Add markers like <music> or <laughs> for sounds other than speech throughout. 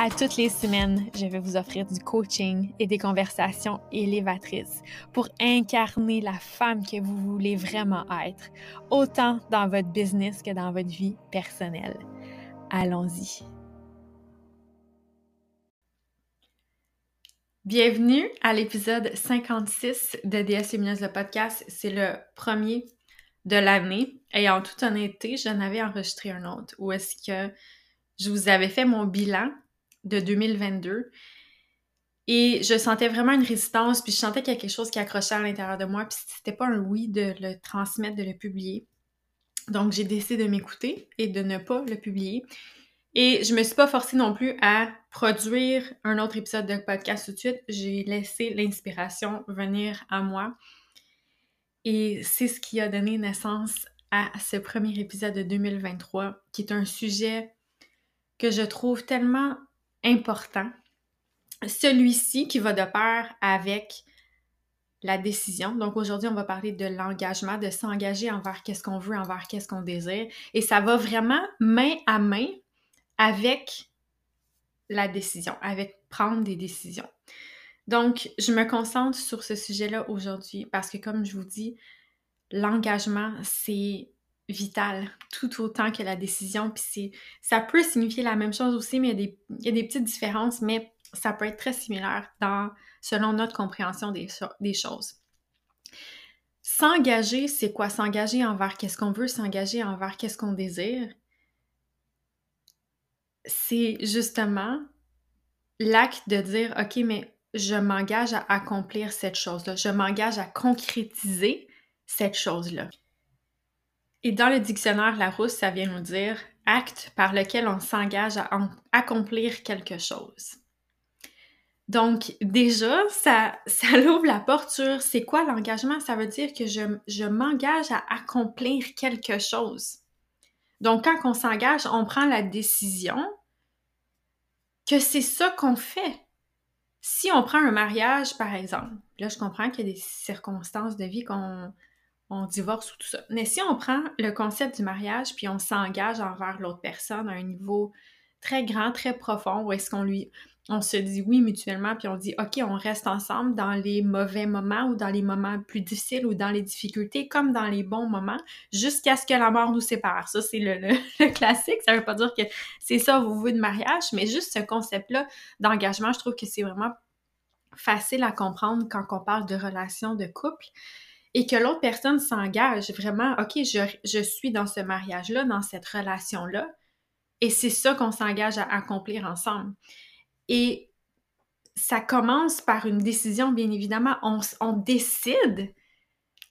À toutes les semaines, je vais vous offrir du coaching et des conversations élévatrices pour incarner la femme que vous voulez vraiment être, autant dans votre business que dans votre vie personnelle. Allons-y. Bienvenue à l'épisode 56 de DS Lumineuse, le podcast. C'est le premier de l'année. Et en toute honnêteté, j'en avais enregistré un autre où est-ce que je vous avais fait mon bilan de 2022 et je sentais vraiment une résistance, puis je sentais qu'il y a quelque chose qui accrochait à l'intérieur de moi, puis c'était pas un oui de le transmettre, de le publier. Donc j'ai décidé de m'écouter et de ne pas le publier. Et je me suis pas forcée non plus à produire un autre épisode de podcast tout de suite. J'ai laissé l'inspiration venir à moi. Et c'est ce qui a donné naissance à ce premier épisode de 2023, qui est un sujet que je trouve tellement important. Celui-ci qui va de pair avec la décision. Donc aujourd'hui, on va parler de l'engagement, de s'engager envers qu'est-ce qu'on veut, envers qu'est-ce qu'on désire. Et ça va vraiment main à main avec la décision, avec prendre des décisions. Donc, je me concentre sur ce sujet-là aujourd'hui parce que, comme je vous dis, l'engagement, c'est vital tout autant que la décision. Puis ça peut signifier la même chose aussi, mais il y, a des, il y a des petites différences, mais ça peut être très similaire dans, selon notre compréhension des choses. S'engager, c'est quoi? S'engager envers qu'est-ce qu'on veut, s'engager envers qu'est-ce qu'on désire. C'est justement l'acte de dire, OK, mais je m'engage à accomplir cette chose-là, je m'engage à concrétiser cette chose-là. Et dans le dictionnaire Larousse, ça vient nous dire acte par lequel on s'engage à accomplir quelque chose. Donc, déjà, ça, ça <laughs> ouvre la porte sur c'est quoi l'engagement? Ça veut dire que je, je m'engage à accomplir quelque chose. Donc, quand on s'engage, on prend la décision que c'est ça qu'on fait. Si on prend un mariage, par exemple, là, je comprends qu'il y a des circonstances de vie qu'on on divorce ou tout ça. Mais si on prend le concept du mariage puis on s'engage envers l'autre personne à un niveau très grand, très profond, où est-ce qu'on lui, se dit oui mutuellement, puis on dit ok, on reste ensemble dans les mauvais moments ou dans les moments plus difficiles ou dans les difficultés, comme dans les bons moments, jusqu'à ce que la mort nous sépare. Ça, c'est le, <laughs> classique. Ça veut pas dire que c'est ça vous voulez de mariage, mais juste ce concept-là d'engagement, je trouve que c'est vraiment facile à comprendre quand on parle de relations de couple et que l'autre personne s'engage vraiment, OK, je, suis dans ce mariage-là, dans cette relation-là, et c'est ça qu'on s'engage à accomplir ensemble. Et ça commence par une décision, bien évidemment. On, décide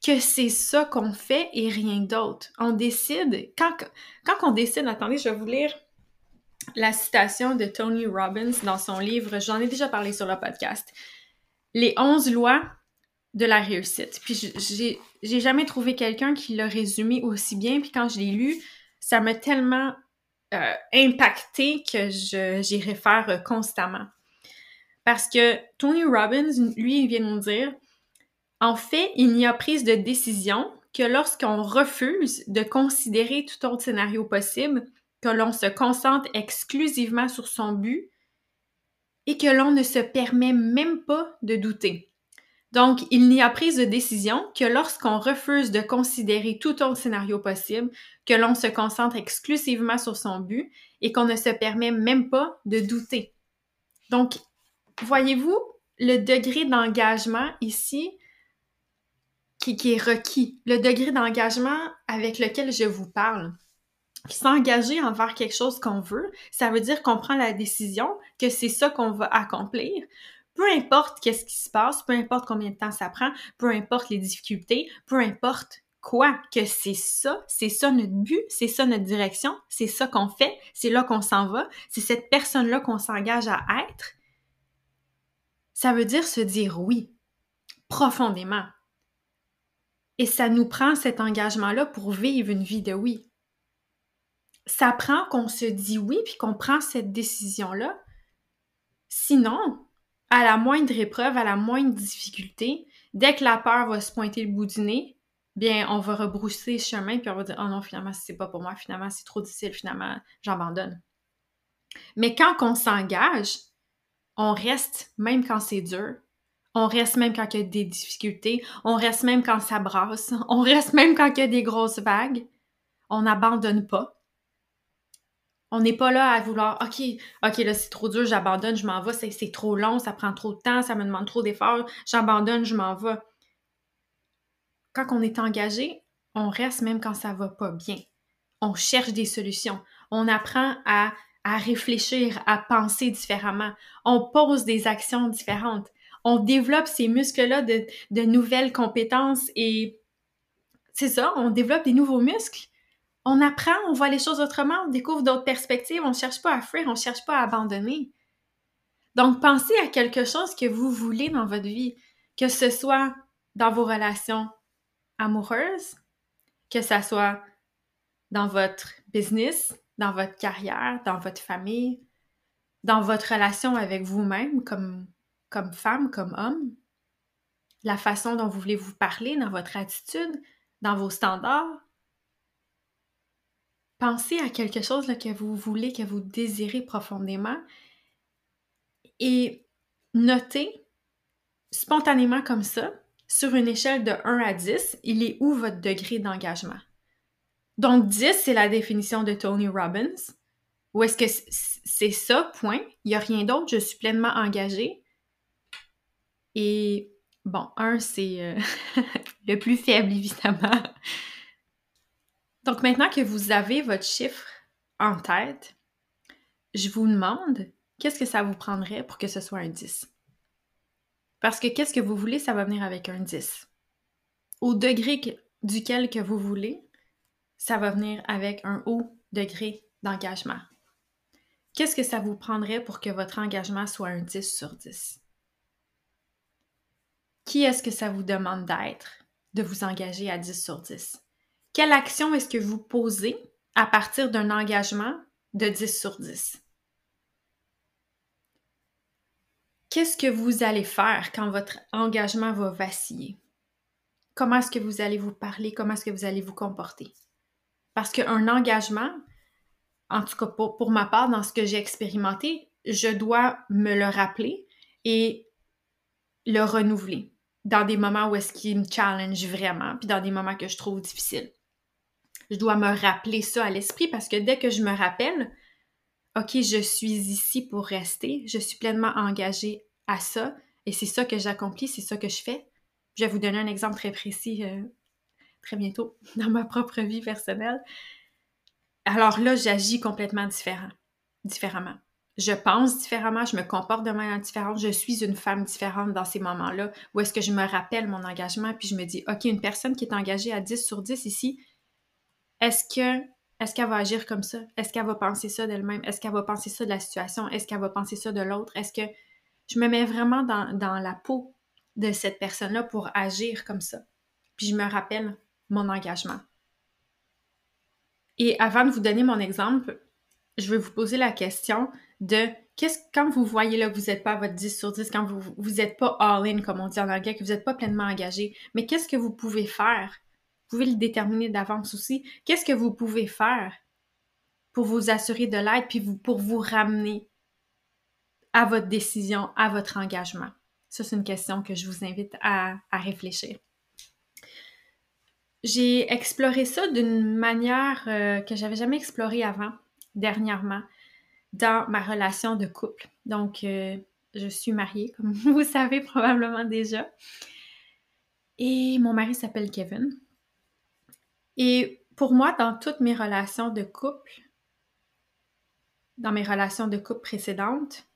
que c'est ça qu'on fait et rien d'autre. On décide, quand, quand on décide, attendez, je vais vous lire la citation de Tony Robbins dans son livre, j'en ai déjà parlé sur le podcast, Les 11 lois de la réussite. Puis j'ai, jamais trouvé quelqu'un qui l'a résumé aussi bien. Puis quand je l'ai lu, ça m'a tellement euh, impacté que j'y réfère euh, constamment. Parce que Tony Robbins, lui, il vient nous dire, en fait, il n'y a prise de décision que lorsqu'on refuse de considérer tout autre scénario possible, que l'on se concentre exclusivement sur son but et que l'on ne se permet même pas de douter. Donc, il n'y a prise de décision que lorsqu'on refuse de considérer tout autre scénario possible, que l'on se concentre exclusivement sur son but et qu'on ne se permet même pas de douter. Donc, voyez-vous le degré d'engagement ici qui, est requis, le degré d'engagement avec lequel je vous parle. S'engager envers quelque chose qu'on veut, ça veut dire qu'on prend la décision que c'est ça qu'on va accomplir, peu importe qu'est-ce qui se passe, peu importe combien de temps ça prend, peu importe les difficultés, peu importe quoi? Que c'est ça, c'est ça notre but, c'est ça notre direction, c'est ça qu'on fait, c'est là qu'on s'en va, c'est cette personne-là qu'on s'engage à être, ça veut dire se dire oui, profondément. Et ça nous prend cet engagement-là pour vivre une vie de oui. Ça prend qu'on se dit oui puis qu'on prend cette décision-là. Sinon, à la moindre épreuve, à la moindre difficulté, dès que la peur va se pointer le bout du nez, bien, on va rebrousser chemin puis on va dire Oh non, finalement, c'est pas pour moi, finalement, c'est trop difficile, finalement, j'abandonne. Mais quand on s'engage, on reste même quand c'est dur. On reste même quand il y a des difficultés. On reste même quand ça brasse. <laughs> On reste même quand il y a des grosses vagues. On n'abandonne pas. On n'est pas là à vouloir, OK, OK, là, c'est trop dur, j'abandonne, je m'en vais, c'est trop long, ça prend trop de temps, ça me demande trop d'efforts, j'abandonne, je m'en vais. Quand on est engagé, on reste même quand ça va pas bien. On cherche des solutions. On apprend à à réfléchir, à penser différemment. On pose des actions différentes. On développe ces muscles-là de, de nouvelles compétences et c'est ça, on développe des nouveaux muscles. On apprend, on voit les choses autrement, on découvre d'autres perspectives, on ne cherche pas à fuir, on ne cherche pas à abandonner. Donc, pensez à quelque chose que vous voulez dans votre vie, que ce soit dans vos relations amoureuses, que ce soit dans votre business, dans votre carrière, dans votre famille, dans votre relation avec vous-même comme, comme femme, comme homme, la façon dont vous voulez vous parler, dans votre attitude, dans vos standards. Pensez à quelque chose que vous voulez, que vous désirez profondément et notez spontanément comme ça, sur une échelle de 1 à 10, il est où votre degré d'engagement? Donc 10, c'est la définition de Tony Robbins. Ou est-ce que c'est ça, point? Il n'y a rien d'autre, je suis pleinement engagée. Et bon, 1, c'est euh, <laughs> le plus faible, évidemment. Donc maintenant que vous avez votre chiffre en tête, je vous demande qu'est-ce que ça vous prendrait pour que ce soit un 10? Parce que qu'est-ce que vous voulez, ça va venir avec un 10. Au degré duquel que vous voulez, ça va venir avec un haut degré d'engagement. Qu'est-ce que ça vous prendrait pour que votre engagement soit un 10 sur 10? Qui est-ce que ça vous demande d'être, de vous engager à 10 sur 10? Quelle action est-ce que vous posez à partir d'un engagement de 10 sur 10? Qu'est-ce que vous allez faire quand votre engagement va vaciller? Comment est-ce que vous allez vous parler? Comment est-ce que vous allez vous comporter? Parce qu'un engagement, en tout cas pour, ma part, dans ce que j'ai expérimenté, je dois me le rappeler et le renouveler dans des moments où est-ce qu'il me challenge vraiment, puis dans des moments que je trouve difficiles. Je dois me rappeler ça à l'esprit parce que dès que je me rappelle, OK, je suis ici pour rester, je suis pleinement engagée à ça et c'est ça que j'accomplis, c'est ça que je fais. Je vais vous donner un exemple très précis euh, très bientôt <laughs> dans ma propre vie personnelle. Alors là, j'agis complètement différemment. Je pense différemment, je me comporte de manière différente, je suis une femme différente dans ces moments-là, où est-ce que je me rappelle mon engagement, puis je me dis, OK, une personne qui est engagée à 10 sur 10 ici, est-ce que est-ce qu'elle va agir comme ça? Est-ce qu'elle va penser ça d'elle-même? Est-ce qu'elle va penser ça de la situation? Est-ce qu'elle va penser ça de l'autre? Est-ce que je me mets vraiment dans, la peau de cette personne-là pour agir comme ça? Puis je me rappelle mon engagement. Et avant de vous donner mon exemple, je vais vous poser la question de qu'est-ce quand vous voyez là que vous n'êtes pas à votre 10 sur 10, quand vous n'êtes pas all-in, comme on dit en anglais, que vous n'êtes pas pleinement engagé, mais qu'est-ce que vous pouvez faire? Pouvez le déterminer d'avance aussi. Qu'est-ce que vous pouvez faire pour vous assurer de l'aide, puis pour vous ramener à votre décision, à votre engagement? Ça, c'est une question que je vous invite à réfléchir. J'ai exploré ça d'une manière euh, que j'avais jamais explorée avant, dernièrement, dans ma relation de couple. Donc, euh, je suis mariée, comme <laughs> vous savez probablement déjà. Et mon mari s'appelle Kevin. Et pour moi, dans toutes mes relations de couple, dans mes relations de couple précédentes,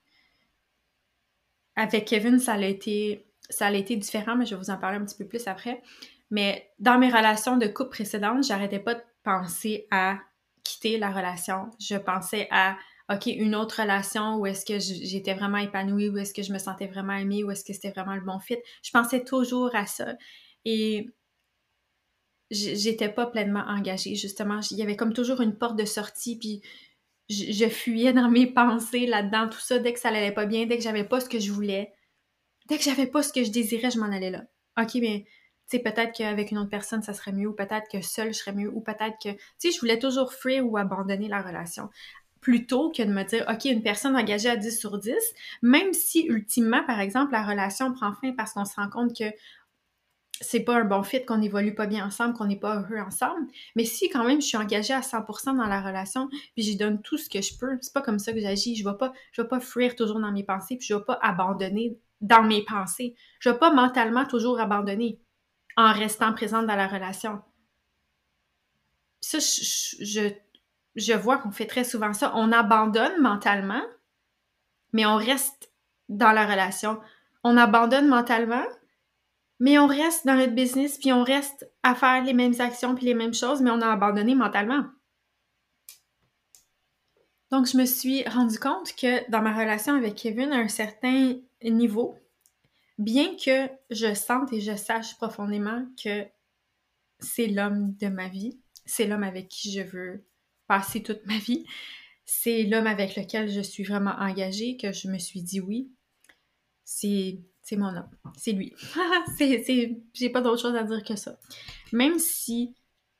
avec Kevin, ça a été, ça a été différent, mais je vais vous en parler un petit peu plus après. Mais dans mes relations de couple précédentes, j'arrêtais pas de penser à quitter la relation. Je pensais à OK, une autre relation où est-ce que j'étais vraiment épanouie, où est-ce que je me sentais vraiment aimée, où est-ce que c'était vraiment le bon fit. Je pensais toujours à ça. Et j'étais pas pleinement engagée, justement. Il y avait comme toujours une porte de sortie, puis je, fuyais dans mes pensées là-dedans, tout ça, dès que ça allait pas bien, dès que j'avais pas ce que je voulais, dès que j'avais pas ce que je désirais, je m'en allais là. OK, mais tu sais, peut-être qu'avec une autre personne, ça serait mieux, ou peut-être que seule, je serais mieux, ou peut-être que, tu sais, je voulais toujours fuir ou abandonner la relation plutôt que de me dire, OK, une personne engagée à 10 sur 10, même si ultimement, par exemple, la relation prend fin parce qu'on se rend compte que c'est pas un bon fit, qu'on évolue pas bien ensemble, qu'on n'est pas heureux ensemble. Mais si quand même je suis engagée à 100% dans la relation, puis j'y donne tout ce que je peux, c'est pas comme ça que j'agis. Je vais pas, je vais pas fuir toujours dans mes pensées, puis je vais pas abandonner dans mes pensées. Je vais pas mentalement toujours abandonner en restant présente dans la relation. Ça, je, je vois qu'on fait très souvent ça. On abandonne mentalement, mais on reste dans la relation. On abandonne mentalement, mais on reste dans notre business, puis on reste à faire les mêmes actions, puis les mêmes choses, mais on a abandonné mentalement. Donc, je me suis rendu compte que dans ma relation avec Kevin, à un certain niveau, bien que je sente et je sache profondément que c'est l'homme de ma vie, c'est l'homme avec qui je veux passer toute ma vie, c'est l'homme avec lequel je suis vraiment engagée, que je me suis dit oui, c'est mon homme, c'est lui. <laughs> c'est, j'ai pas d'autre chose à dire que ça. Même si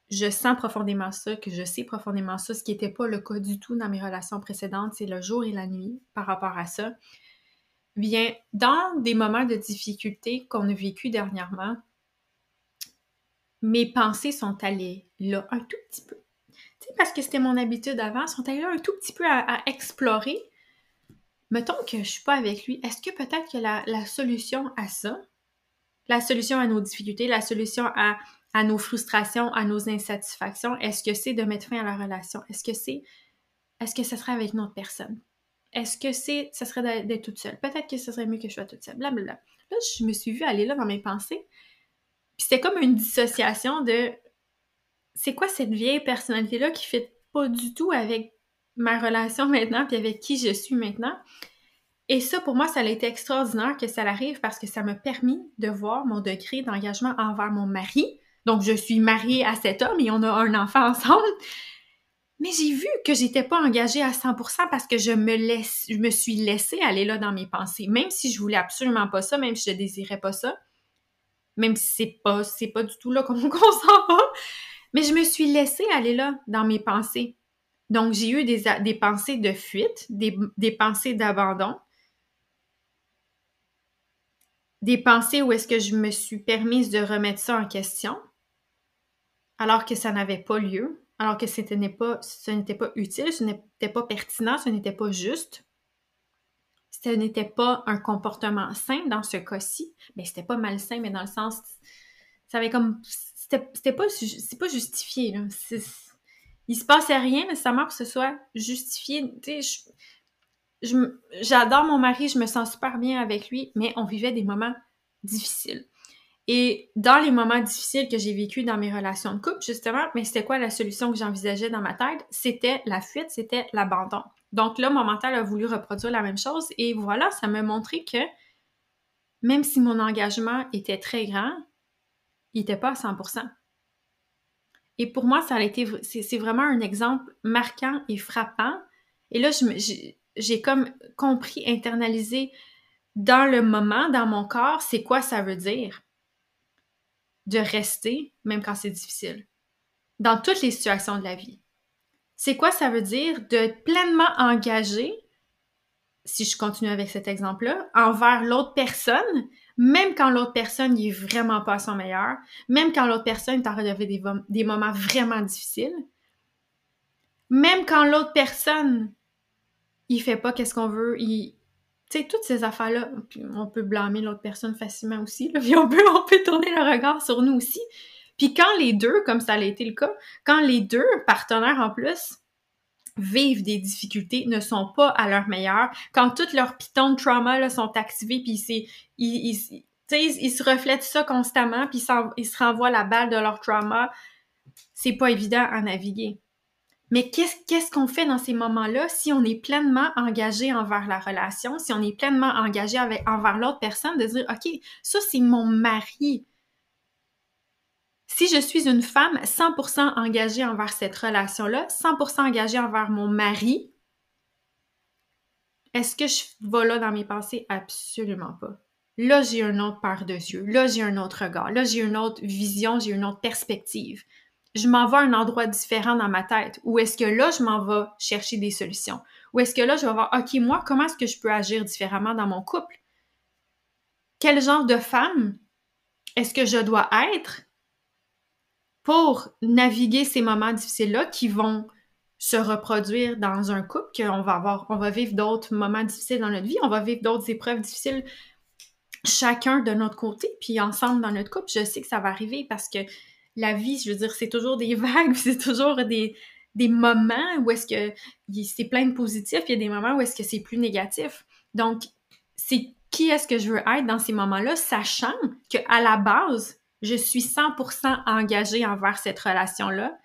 je sens profondément ça, que je sais profondément ça, ce qui n'était pas le cas du tout dans mes relations précédentes, c'est le jour et la nuit par rapport à ça. Bien, dans des moments de difficulté qu'on a vécu dernièrement, mes pensées sont allées là un tout petit peu. Tu sais, parce que c'était mon habitude avant, sont allées là un tout petit peu à explorer mettons que je suis pas avec lui, est-ce que peut-être que la, solution à ça, la solution à nos difficultés, la solution à, nos frustrations, à nos insatisfactions, est-ce que c'est de mettre fin à la relation? Est-ce que c'est, est-ce que ce serait avec une autre personne? Est-ce que c'est, ce serait d'être toute seule? Peut-être que ce serait mieux que je sois toute seule, blablabla. Là, je me suis vue aller là dans mes pensées. Puis c'était comme une dissociation de c'est quoi cette vieille personnalité-là qui fait pas du tout avec ma relation maintenant, puis avec qui je suis maintenant. Et ça, pour moi, ça a été extraordinaire que ça arrive parce que ça m'a permis de voir mon degré d'engagement envers mon mari. Donc, je suis mariée à cet homme et on a un enfant ensemble. Mais j'ai vu que j'étais pas engagée à 100% parce que je me laisse, je me suis laissée aller là dans mes pensées. Même si je voulais absolument pas ça, même si je désirais pas ça, même si c'est pas, c'est pas du tout là qu'on <laughs> s'en va. Mais je me suis laissée aller là dans mes pensées. Donc, j'ai eu des, pensées de fuite, des, pensées d'abandon, des pensées où est-ce que je me suis permise de remettre ça en question, alors que ça n'avait pas lieu, alors que ce n'était pas, pas utile, ce n'était pas pertinent, ce n'était pas juste. Ce n'était pas un comportement sain dans ce cas-ci. Mais c'était pas malsain, mais dans le sens, ça avait comme, c'était pas, pas justifié, là il se passait rien nécessairement pour que ce soit justifié. J'adore mon mari, je me sens super bien avec lui, mais on vivait des moments difficiles. Et dans les moments difficiles que j'ai vécu dans mes relations de couple, justement, mais c'était quoi la solution que j'envisageais dans ma tête? C'était la fuite, c'était l'abandon. Donc là, mon mental a voulu reproduire la même chose et voilà, ça m'a montré que même si mon engagement était très grand, il n'était pas à 100%. Et pour moi, ça a été, c'est vraiment un exemple marquant et frappant. Et là, j'ai comme compris, internalisé dans le moment, dans mon corps, c'est quoi ça veut dire de rester, même quand c'est difficile, dans toutes les situations de la vie. C'est quoi ça veut dire d'être pleinement engagé, si je continue avec cet exemple-là, envers l'autre personne, même quand l'autre personne n'est vraiment pas son meilleur, même quand l'autre personne est en train des, moments vraiment difficiles, même quand l'autre personne, il fait pas qu'est-ce qu'on veut, il... Tu sais, toutes ces affaires-là, on peut blâmer l'autre personne facilement aussi, <laughs> puis on peut, on peut tourner le regard sur nous aussi. Puis quand les deux, comme ça a été le cas, quand les deux partenaires en plus vivent des difficultés, ne sont pas à leur meilleur, quand toutes leurs pitons de trauma là, sont activés, puis c'est, ils, se reflètent ça constamment, puis ils, se renvoient la balle de leur trauma. C'est pas évident à naviguer. Mais qu'est-ce qu'on fait dans ces moments-là? Si on est pleinement engagé envers la relation, si on est pleinement engagé avec, envers l'autre personne, de dire, OK, ça c'est mon mari. Si je suis une femme 100% engagée envers cette relation-là, 100% engagée envers mon mari, est-ce que je vais là dans mes pensées? Absolument pas. Là, j'ai une autre paire de yeux. Là, j'ai un autre regard. Là, j'ai une autre vision, j'ai une autre perspective je m'en vais à un endroit différent dans ma tête? Ou est-ce que là, je m'en vais chercher des solutions? Ou est-ce que là, je vais voir, OK, moi, comment est-ce que je peux agir différemment dans mon couple? Quel genre de femme est-ce que je dois être? Pour naviguer ces moments difficiles-là qui vont se reproduire dans un couple, qu'on va avoir, on va vivre d'autres moments difficiles dans notre vie, on va vivre d'autres épreuves difficiles chacun de notre côté, puis ensemble dans notre couple. Je sais que ça va arriver parce que la vie, je veux dire, c'est toujours des <laughs> vagues, c'est toujours des, des moments où est-ce que c'est plein de positifs, il y a des moments où est-ce que c'est plus négatif. Donc, c'est qui est-ce que je veux être dans ces moments-là, sachant que à la base, je suis 100% engagée envers cette relation-là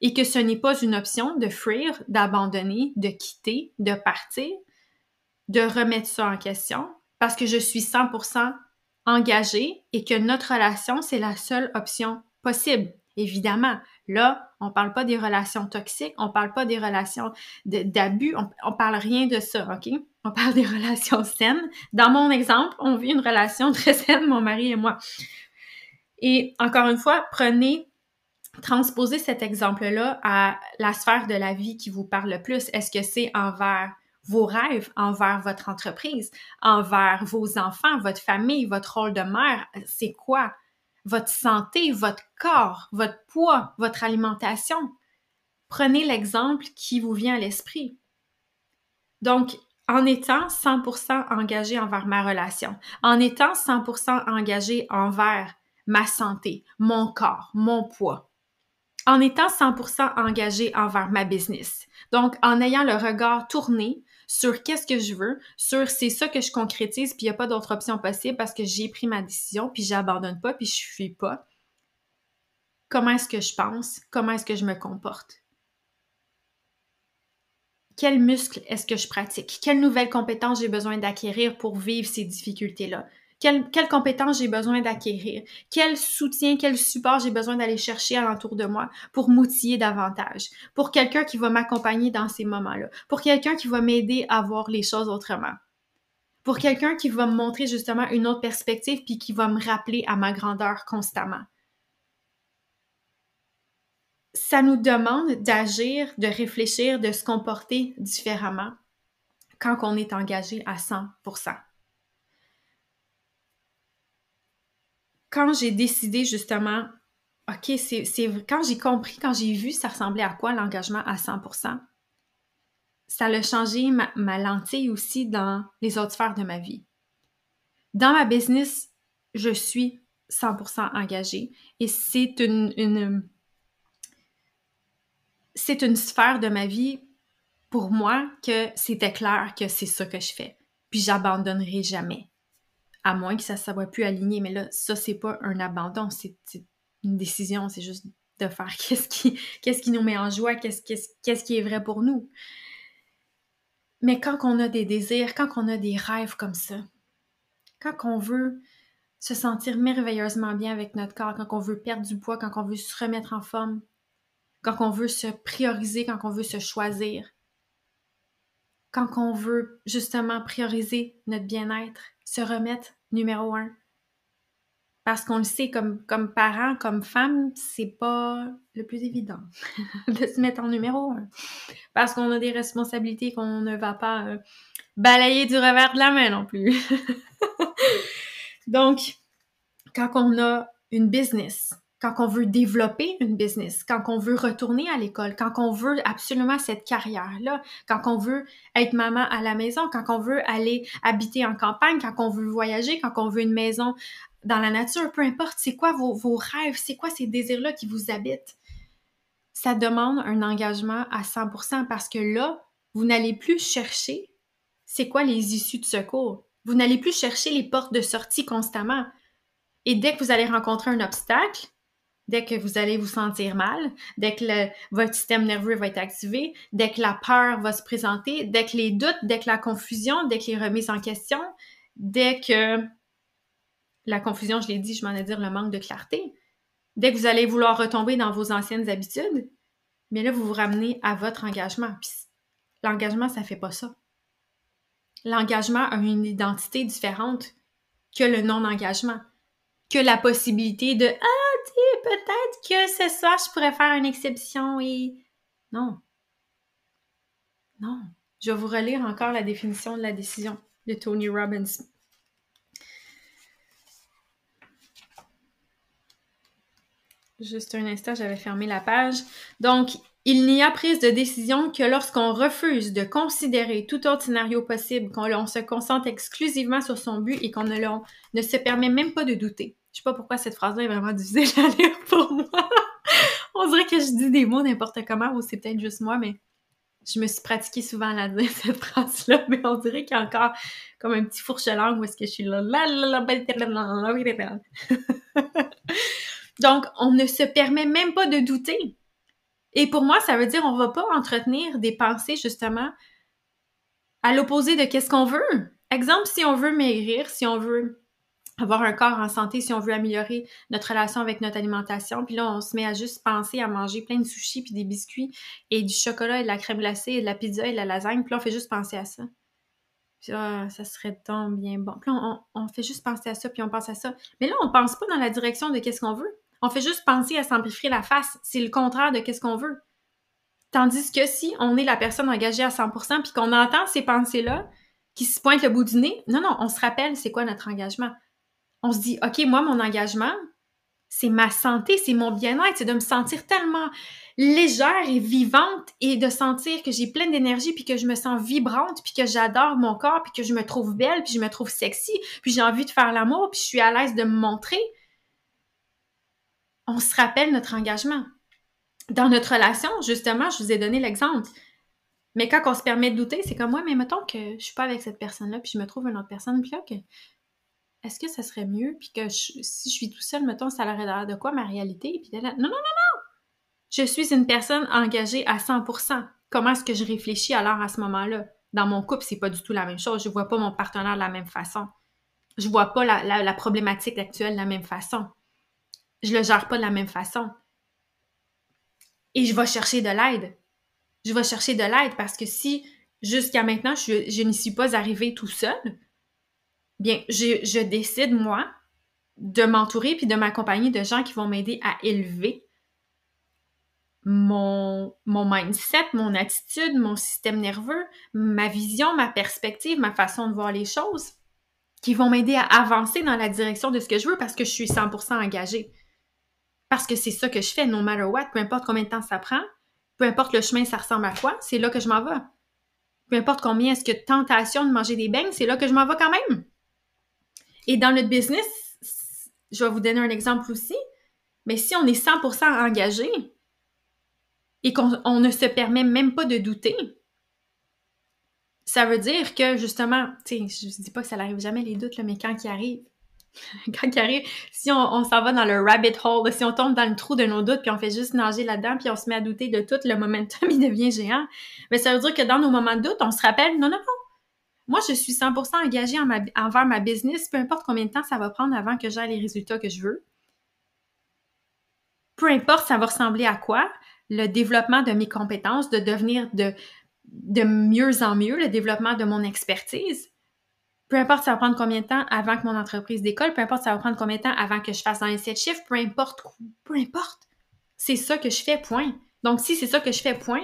et que ce n'est pas une option de fuir, d'abandonner, de quitter, de partir, de remettre ça en question parce que je suis 100% engagée et que notre relation, c'est la seule option possible, évidemment. Là, on parle pas des relations toxiques, on parle pas des relations d'abus, on, on parle rien de ça, OK? On parle des <laughs> relations saines. Dans mon exemple, on vit une relation <laughs> très saine, mon mari et moi. Et encore une fois, prenez, transposez cet exemple-là à la sphère de la vie qui vous parle le plus. Est-ce que c'est envers vos rêves, envers votre entreprise, envers vos enfants, votre famille, votre rôle de mère? C'est quoi? votre santé, votre corps, votre poids, votre alimentation? Prenez l'exemple qui vous vient à l'esprit. Donc, en étant 100% engagé envers ma relation, en étant 100% engagé envers ma santé, mon corps, mon poids, en étant 100% engagé envers ma business. Donc, en ayant le regard tourné sur qu'est-ce que je veux, sur c'est ça que je concrétise, puis il n'y a pas d'autre option possible parce que j'ai pris ma décision, puis j'abandonne pas, puis je fuis pas. Comment est-ce que je pense? Comment est-ce que je me comporte? Quels muscles est-ce que je pratique? Quelles nouvelles compétences j'ai besoin d'acquérir pour vivre ces difficultés-là? Quelles, compétences j'ai besoin d'acquérir? Quel soutien, quel support j'ai besoin d'aller chercher alentour de moi pour m'outiller davantage? Pour quelqu'un qui va m'accompagner dans ces moments-là? Pour quelqu'un qui va m'aider à voir les choses autrement? Pour quelqu'un qui va me montrer justement une autre perspective puis qui va me rappeler à ma grandeur constamment? Ça nous demande d'agir, de réfléchir, de se comporter différemment quand on est engagé à 100%. Quand j'ai décidé justement, OK, c'est quand j'ai compris, quand j'ai vu ça ressemblait à quoi l'engagement à 100%, ça a changé ma, lentille aussi dans les autres sphères de ma vie. Dans ma business, je suis 100% engagée et c'est une, une c'est une sphère de ma vie pour moi que c'était clair que c'est ça que je fais. Puis j'abandonnerai jamais à moins que ça ne soit plus aligné. Mais là, ça, c'est pas un abandon, c'est une décision, c'est juste de faire <laughs> qu'est-ce qui, nous met en joie, qu'est-ce, qu'est-ce, qui est vrai pour nous. Mais quand on a des désirs, quand on a des rêves comme ça, quand on veut se sentir merveilleusement bien avec notre corps, quand on veut perdre du poids, quand on veut se remettre en forme, quand on veut se prioriser, quand on veut se choisir, quand on veut justement prioriser notre bien-être, se remettre numéro un. Parce qu'on le sait, comme, comme parent, comme femme, c'est pas le plus évident <laughs> de se mettre en numéro un. Parce qu'on a des responsabilités qu'on ne va pas euh, balayer du revers de la main non plus. <laughs> Donc, quand on a une business, quand on veut développer une business, quand on veut retourner à l'école, quand on veut absolument cette carrière-là, quand on veut être maman à la maison, quand on veut aller habiter en campagne, quand on veut voyager, quand on veut une maison dans la nature, peu importe, c'est quoi vos, rêves, c'est quoi ces désirs-là qui vous habitent? Ça demande un engagement à 100% parce que là, vous n'allez plus chercher c'est quoi les issues de secours. Vous n'allez plus chercher les portes de sortie constamment. Et dès que vous allez rencontrer un obstacle, dès que vous allez vous sentir mal, dès que votre système nerveux va être activé, dès que la peur va se présenter, dès que les doutes, dès que la confusion, dès que les remises en question, dès que la confusion, je l'ai dit, je m'en ai dire le manque de clarté, dès que vous allez vouloir retomber dans vos anciennes habitudes, mais là, vous vous ramenez à votre engagement. L'engagement, ça fait pas ça. L'engagement a une identité différente que le non-engagement, que la possibilité de Ah, peut-être que ce soir, je pourrais faire une exception et. Non. Non. Je vais vous relire encore la définition de la décision de Tony Robbins. Juste un instant, j'avais fermé la page. Donc, il n'y a prise de décision que lorsqu'on refuse de considérer tout autre scénario possible, qu'on se concentre exclusivement sur son but et qu'on ne se permet même pas de douter. Je sais pas pourquoi cette phrase-là est vraiment difficile à lire pour moi. On dirait que je dis des mots n'importe comment ou c'est peut-être juste moi, mais je me suis pratiquée souvent à la dire, <laughs> cette phrase-là, mais on dirait qu'il y a encore comme un petit fourche-langue où est-ce que je suis là. Donc, on ne se permet même pas de douter. Et pour moi, ça veut dire on va pas entretenir des pensées justement à l'opposé de qu'est-ce qu'on veut. Exemple, si on veut maigrir, si on veut avoir un corps en santé, si on veut améliorer notre relation avec notre alimentation, puis là, on se met à juste penser à manger plein de sushis, puis des biscuits, et du chocolat, et de la crème glacée, et de la pizza, et de la lasagne, puis là, on fait juste penser à ça. Puis ah, ça serait tant bien bon. Puis là, on, on, fait juste penser à ça, puis on pense à ça. Mais là, on pense pas dans la direction de qu'est-ce qu'on veut. On fait juste penser à s'amplifier la face. C'est le contraire de qu'est-ce qu'on veut. Tandis que si on est la personne engagée à 100% puis qu'on entend ces pensées-là qui se pointent le bout du nez, non, non, on se rappelle c'est quoi notre engagement. On se dit, OK, moi, mon engagement, c'est ma santé, c'est mon bien-être, c'est de me sentir tellement légère et vivante et de sentir que j'ai plein d'énergie puis que je me sens vibrante puis que j'adore mon corps puis que je me trouve belle puis je me trouve sexy puis j'ai envie de faire l'amour puis je suis à l'aise de me montrer on se rappelle notre engagement. Dans notre relation, justement, je vous ai donné l'exemple. Mais quand on se permet de douter, c'est comme moi, mais mettons que je suis pas avec cette personne-là, puis je me trouve une autre personne, puis là, que, est-ce que ça serait mieux, puis que si je suis tout seul, mettons, ça aurait l'air de quoi ma réalité? Puis là, non, non, non, non! Je suis une personne engagée à 100%. Comment est-ce que je réfléchis alors à ce moment-là? Dans mon couple, c'est pas du tout la même chose. Je vois pas mon partenaire de la même façon. Je vois pas la, problématique actuelle de la même façon je le gère pas de la même façon. Et je vais chercher de l'aide. Je vais chercher de l'aide parce que si jusqu'à maintenant, je, je n'y suis pas arrivée tout seul, bien, je, je décide, moi, de m'entourer puis de m'accompagner de gens qui vont m'aider à élever mon, mon mindset, mon attitude, mon système nerveux, ma vision, ma perspective, ma façon de voir les choses, qui vont m'aider à avancer dans la direction de ce que je veux parce que je suis 100% engagée. Parce que c'est ça que je fais, no matter what, peu importe combien de temps ça prend, peu importe le chemin, ça ressemble à quoi, c'est là que je m'en vais. Peu importe combien est-ce que tentation de manger des beignes, c'est là que je m'en vais quand même. Et dans notre business, je vais vous donner un exemple aussi, mais si on est 100% engagé et qu'on ne se permet même pas de douter, ça veut dire que justement, tu sais, je dis pas que ça n'arrive jamais les doutes, mais quand ils arrivent, <laughs> quand il arrive, si on, s'en va dans le rabbit hole, si on tombe dans le trou de nos doutes, puis on fait juste nager là-dedans, puis on se met à douter de tout, le momentum, <laughs> il devient géant. Mais ça veut dire que dans nos moments de doute, on se rappelle, non, non, non, moi, je suis 100% engagée envers ma business, peu importe combien de temps ça va prendre avant que j'aie les résultats que je veux. Peu importe ça va ressembler à quoi, le développement de mes compétences, de devenir de, de mieux en mieux, le développement de mon expertise, peu importe ça va prendre combien de temps avant que mon entreprise décolle, peu importe ça va prendre combien de temps avant que je fasse les 7 chiffres, peu importe, peu importe. C'est ça que je fais, point. Donc, si c'est ça que je fais, point,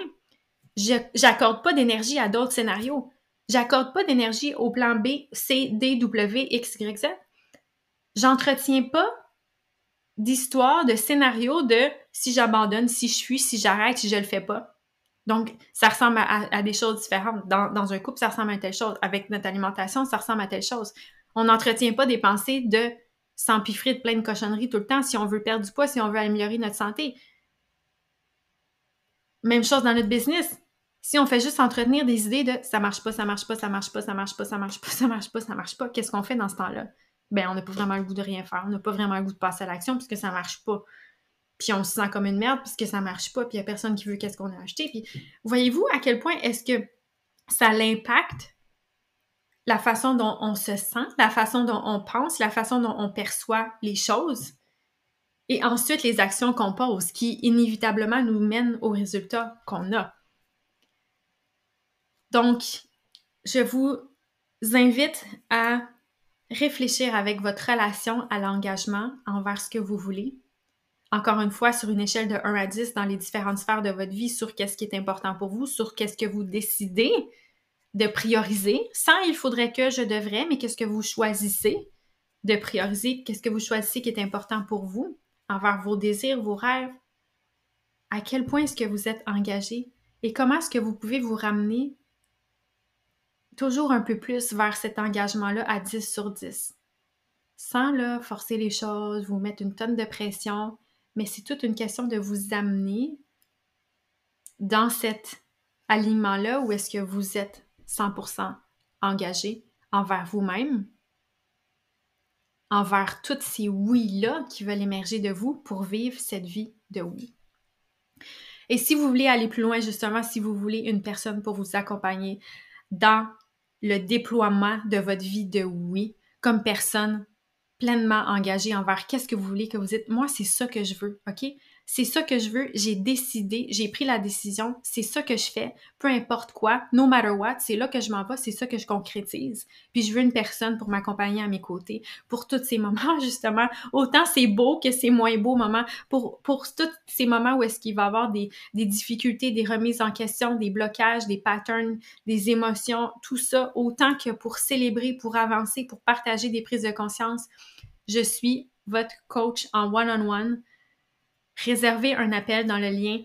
j'accorde pas d'énergie à d'autres scénarios. J'accorde pas d'énergie au plan B, C, D, W, X, Y, Z. J'entretiens pas d'histoire, de scénario de si j'abandonne, si je fuis, si j'arrête, si je le fais pas. Donc, ça ressemble à, des choses différentes. Dans, un couple, ça ressemble à telle chose. Avec notre alimentation, ça ressemble à telle chose. On n'entretient pas des pensées de s'empiffrer de plein de cochonneries tout le temps si on veut perdre du poids, si on veut améliorer notre santé. Même chose dans notre business. Si on fait juste entretenir des idées de ça marche pas, ça marche pas, ça marche pas, ça marche pas, ça marche pas, ça marche pas, ça marche pas, qu'est-ce qu'on fait dans ce temps-là? Ben, on n'a pas vraiment le goût de rien faire. On n'a pas vraiment le goût de passer à l'action puisque ça marche pas. Puis on se sent comme une merde puisque ça marche pas, puis il n'y a personne qui veut qu'est-ce qu'on a acheté. Puis voyez-vous à quel point est-ce que ça l'impacte la façon dont on se sent, la façon dont on pense, la façon dont on perçoit les choses, et ensuite les actions qu'on pose qui inévitablement nous mènent au résultat qu'on a? Donc, je vous invite à réfléchir avec votre relation à l'engagement envers ce que vous voulez. Encore une fois, sur une échelle de 1 à 10 dans les différentes sphères de votre vie, sur qu'est-ce qui est important pour vous, sur qu'est-ce que vous décidez de prioriser, sans il faudrait que je devrais, mais qu'est-ce que vous choisissez de prioriser, qu'est-ce que vous choisissez qui est important pour vous, envers vos désirs, vos rêves, à quel point est-ce que vous êtes engagé? Et comment est-ce que vous pouvez vous ramener toujours un peu plus vers cet engagement-là à 10 sur 10. Sans là, forcer les choses, vous mettre une tonne de pression, mais c'est toute une question de vous amener dans cet alignement-là où est-ce que vous êtes 100% engagé envers vous-même, envers toutes ces oui-là qui veulent émerger de vous pour vivre cette vie de oui. Et si vous voulez aller plus loin, justement, si vous voulez une personne pour vous accompagner dans le déploiement de votre vie de oui, comme personne pleinement engagée envers qu'est-ce que vous voulez que vous dites, moi, c'est ça que je veux, OK? C'est ça que je veux, j'ai décidé, j'ai pris la décision, c'est ça que je fais, peu importe quoi, no matter what, c'est là que je m'en vais, c'est ça que je concrétise. Puis je veux une personne pour m'accompagner à mes côtés pour tous ces <laughs> moments, justement, autant c'est beau que c'est moins beau moments, pour, pour tous ces moments où est-ce qu'il va y avoir des, difficultés, des remises en question, des blocages, des patterns, des émotions, tout ça, autant que pour célébrer, pour avancer, pour partager des prises de conscience. Je suis votre coach en one-on-one. -on -one réservez un appel dans le lien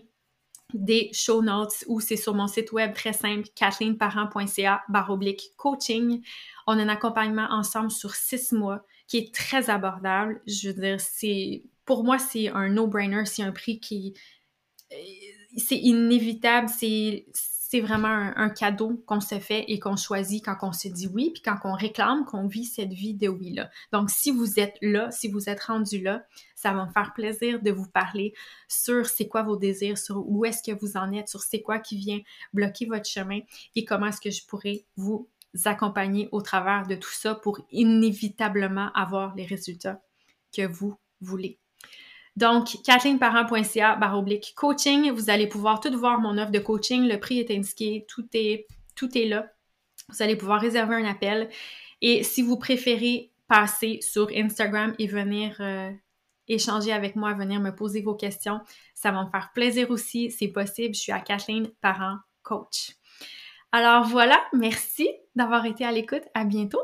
des show notes ou c'est sur mon site web très simple, kathleenparent.ca baroblique coaching. On a un accompagnement ensemble sur six mois qui est très abordable. Je veux dire, c'est, pour moi, c'est un no-brainer, c'est un prix qui, euh, c'est inévitable, c'est, c'est vraiment un, cadeau qu'on se fait et qu'on choisit quand on se dit oui, puis quand on réclame qu'on vit cette vie de oui-là. Donc, si vous êtes là, si vous êtes rendu là, ça va me faire plaisir de vous parler sur c'est quoi vos désirs, sur où est-ce que vous en êtes, sur c'est quoi qui vient bloquer votre chemin et comment est-ce que je pourrais vous accompagner au travers de tout ça pour inévitablement avoir les résultats que vous voulez. Donc, kathleenparent.ca baroblique coaching. Vous allez pouvoir tout voir mon offre de coaching. Le prix est indiqué. Tout est, tout est là. Vous allez pouvoir réserver un appel. Et si vous préférez passer sur Instagram et venir euh, échanger avec moi, venir me poser vos questions, ça va me faire plaisir aussi. C'est possible. Je suis à Kathleen Parent Coach. Alors voilà, merci d'avoir été à l'écoute. À bientôt.